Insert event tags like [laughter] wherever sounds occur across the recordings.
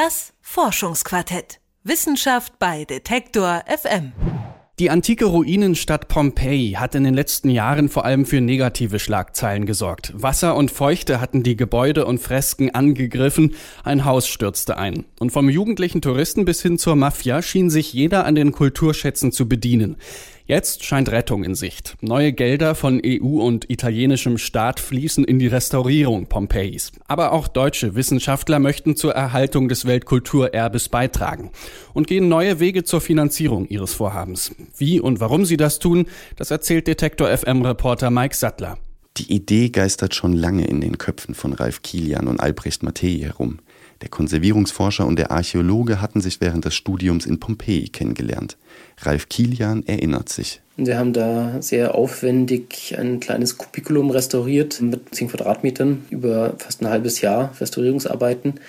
Das Forschungsquartett. Wissenschaft bei Detektor FM. Die antike Ruinenstadt Pompeji hat in den letzten Jahren vor allem für negative Schlagzeilen gesorgt. Wasser und Feuchte hatten die Gebäude und Fresken angegriffen, ein Haus stürzte ein. Und vom jugendlichen Touristen bis hin zur Mafia schien sich jeder an den Kulturschätzen zu bedienen. Jetzt scheint Rettung in Sicht. Neue Gelder von EU und italienischem Staat fließen in die Restaurierung Pompeis. Aber auch deutsche Wissenschaftler möchten zur Erhaltung des Weltkulturerbes beitragen und gehen neue Wege zur Finanzierung ihres Vorhabens. Wie und warum sie das tun, das erzählt Detektor FM Reporter Mike Sattler. Die Idee geistert schon lange in den Köpfen von Ralf Kilian und Albrecht Mattei herum. Der Konservierungsforscher und der Archäologe hatten sich während des Studiums in Pompeji kennengelernt. Ralf Kilian erinnert sich. Wir haben da sehr aufwendig ein kleines Kubikulum restauriert mit 10 Quadratmetern über fast ein halbes Jahr Restaurierungsarbeiten.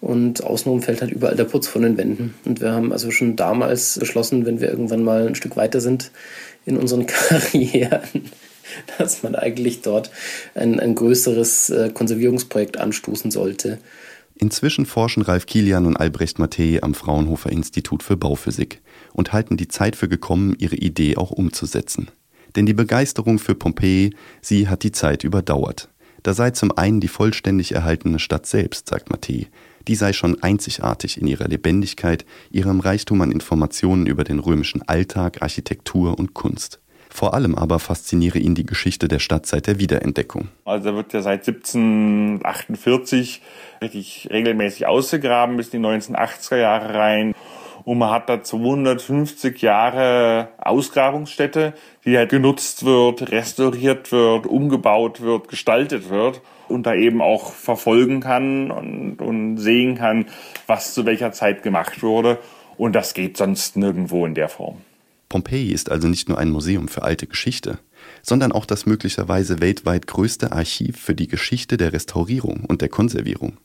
Und außenrum fällt halt überall der Putz von den Wänden. Und wir haben also schon damals beschlossen, wenn wir irgendwann mal ein Stück weiter sind in unseren [laughs] Karrieren, dass man eigentlich dort ein, ein größeres äh, Konservierungsprojekt anstoßen sollte. Inzwischen forschen Ralf Kilian und Albrecht Mattei am Fraunhofer Institut für Bauphysik und halten die Zeit für gekommen, ihre Idee auch umzusetzen. Denn die Begeisterung für Pompeji, sie hat die Zeit überdauert. Da sei zum einen die vollständig erhaltene Stadt selbst, sagt Mattei. Die sei schon einzigartig in ihrer Lebendigkeit, ihrem Reichtum an Informationen über den römischen Alltag, Architektur und Kunst. Vor allem aber fasziniere ihn die Geschichte der Stadt seit der Wiederentdeckung. Also da wird ja seit 1748 richtig regelmäßig ausgegraben bis in die 1980er Jahre rein. Und man hat da 250 Jahre Ausgrabungsstätte, die halt genutzt wird, restauriert wird, umgebaut wird, gestaltet wird und da eben auch verfolgen kann und, und sehen kann, was zu welcher Zeit gemacht wurde. Und das geht sonst nirgendwo in der Form. Pompeji ist also nicht nur ein Museum für alte Geschichte, sondern auch das möglicherweise weltweit größte Archiv für die Geschichte der Restaurierung und der Konservierung.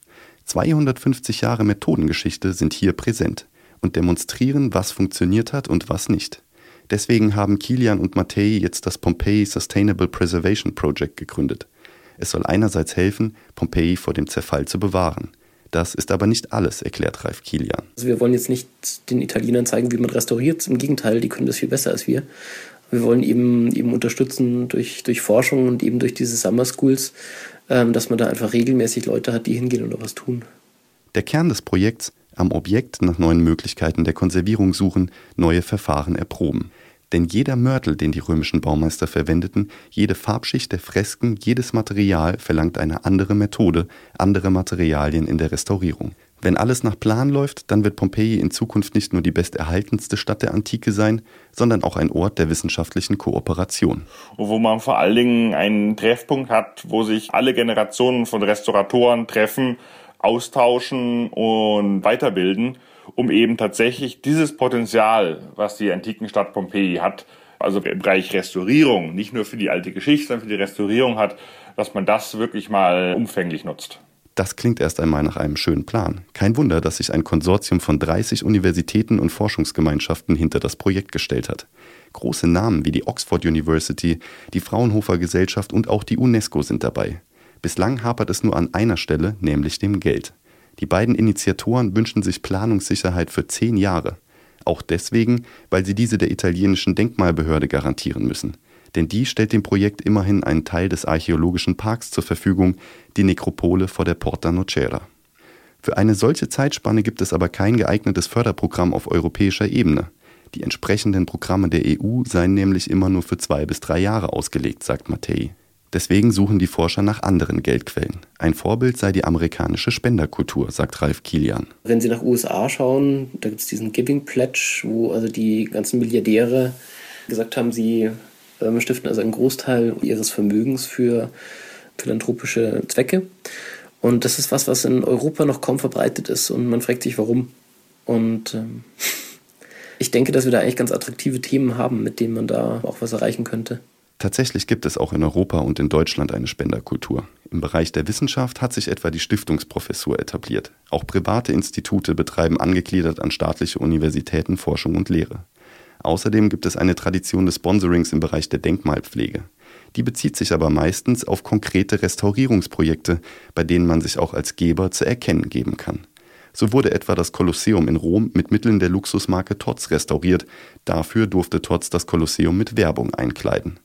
250 Jahre Methodengeschichte sind hier präsent und demonstrieren, was funktioniert hat und was nicht. Deswegen haben Kilian und Mattei jetzt das Pompeii Sustainable Preservation Project gegründet. Es soll einerseits helfen, Pompeji vor dem Zerfall zu bewahren – das ist aber nicht alles, erklärt Ralf Kilian. Also wir wollen jetzt nicht den Italienern zeigen, wie man restauriert. Im Gegenteil, die können das viel besser als wir. Wir wollen eben, eben unterstützen durch, durch Forschung und eben durch diese Summer Schools, ähm, dass man da einfach regelmäßig Leute hat, die hingehen und was tun. Der Kern des Projekts, am Objekt nach neuen Möglichkeiten der Konservierung suchen, neue Verfahren erproben. Denn jeder Mörtel, den die römischen Baumeister verwendeten, jede Farbschicht der Fresken, jedes Material verlangt eine andere Methode, andere Materialien in der Restaurierung. Wenn alles nach Plan läuft, dann wird Pompeji in Zukunft nicht nur die besterhaltenste Stadt der Antike sein, sondern auch ein Ort der wissenschaftlichen Kooperation. Wo man vor allen Dingen einen Treffpunkt hat, wo sich alle Generationen von Restauratoren treffen, austauschen und weiterbilden um eben tatsächlich dieses Potenzial, was die antiken Stadt Pompeji hat, also im Bereich Restaurierung, nicht nur für die alte Geschichte, sondern für die Restaurierung hat, dass man das wirklich mal umfänglich nutzt. Das klingt erst einmal nach einem schönen Plan. Kein Wunder, dass sich ein Konsortium von 30 Universitäten und Forschungsgemeinschaften hinter das Projekt gestellt hat. Große Namen wie die Oxford University, die Fraunhofer Gesellschaft und auch die UNESCO sind dabei. Bislang hapert es nur an einer Stelle, nämlich dem Geld. Die beiden Initiatoren wünschen sich Planungssicherheit für zehn Jahre. Auch deswegen, weil sie diese der italienischen Denkmalbehörde garantieren müssen. Denn die stellt dem Projekt immerhin einen Teil des archäologischen Parks zur Verfügung, die Nekropole vor der Porta Nocera. Für eine solche Zeitspanne gibt es aber kein geeignetes Förderprogramm auf europäischer Ebene. Die entsprechenden Programme der EU seien nämlich immer nur für zwei bis drei Jahre ausgelegt, sagt Mattei. Deswegen suchen die Forscher nach anderen Geldquellen. Ein Vorbild sei die amerikanische Spenderkultur, sagt Ralf Kilian. Wenn Sie nach USA schauen, da gibt es diesen Giving Pledge, wo also die ganzen Milliardäre gesagt haben, sie ähm, stiften also einen Großteil ihres Vermögens für philanthropische Zwecke. Und das ist was, was in Europa noch kaum verbreitet ist. Und man fragt sich, warum. Und ähm, [laughs] ich denke, dass wir da eigentlich ganz attraktive Themen haben, mit denen man da auch was erreichen könnte. Tatsächlich gibt es auch in Europa und in Deutschland eine Spenderkultur. Im Bereich der Wissenschaft hat sich etwa die Stiftungsprofessur etabliert. Auch private Institute betreiben angegliedert an staatliche Universitäten Forschung und Lehre. Außerdem gibt es eine Tradition des Sponsorings im Bereich der Denkmalpflege. Die bezieht sich aber meistens auf konkrete Restaurierungsprojekte, bei denen man sich auch als Geber zu erkennen geben kann. So wurde etwa das Kolosseum in Rom mit Mitteln der Luxusmarke Tots restauriert. Dafür durfte Tots das Kolosseum mit Werbung einkleiden.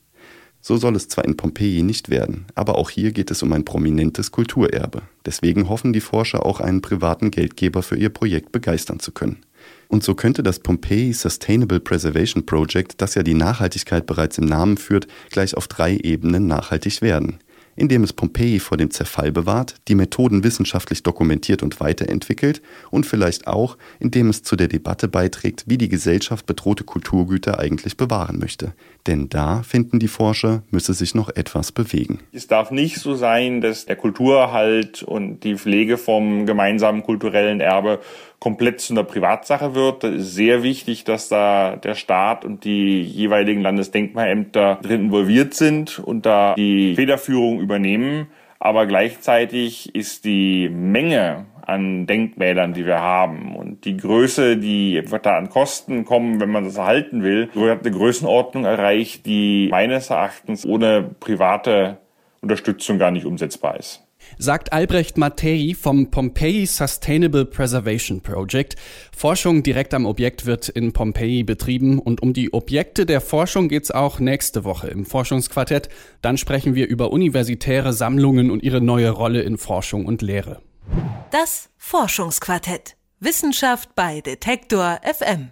So soll es zwar in Pompeji nicht werden, aber auch hier geht es um ein prominentes Kulturerbe. Deswegen hoffen die Forscher auch einen privaten Geldgeber für ihr Projekt begeistern zu können. Und so könnte das Pompeii Sustainable Preservation Project, das ja die Nachhaltigkeit bereits im Namen führt, gleich auf drei Ebenen nachhaltig werden indem es Pompeji vor dem Zerfall bewahrt, die Methoden wissenschaftlich dokumentiert und weiterentwickelt und vielleicht auch, indem es zu der Debatte beiträgt, wie die Gesellschaft bedrohte Kulturgüter eigentlich bewahren möchte. Denn da, finden die Forscher, müsse sich noch etwas bewegen. Es darf nicht so sein, dass der Kulturerhalt und die Pflege vom gemeinsamen kulturellen Erbe komplett zu einer Privatsache wird. Es ist sehr wichtig, dass da der Staat und die jeweiligen Landesdenkmalämter drin involviert sind und da die Federführung übernehmen. Aber gleichzeitig ist die Menge an Denkmälern, die wir haben und die Größe, die da an Kosten kommen, wenn man das erhalten will, wird eine Größenordnung erreicht, die meines Erachtens ohne private Unterstützung gar nicht umsetzbar ist sagt Albrecht Mattei vom Pompeii Sustainable Preservation Project. Forschung direkt am Objekt wird in Pompeii betrieben und um die Objekte der Forschung geht's auch nächste Woche im Forschungsquartett. Dann sprechen wir über universitäre Sammlungen und ihre neue Rolle in Forschung und Lehre. Das Forschungsquartett. Wissenschaft bei Detektor FM.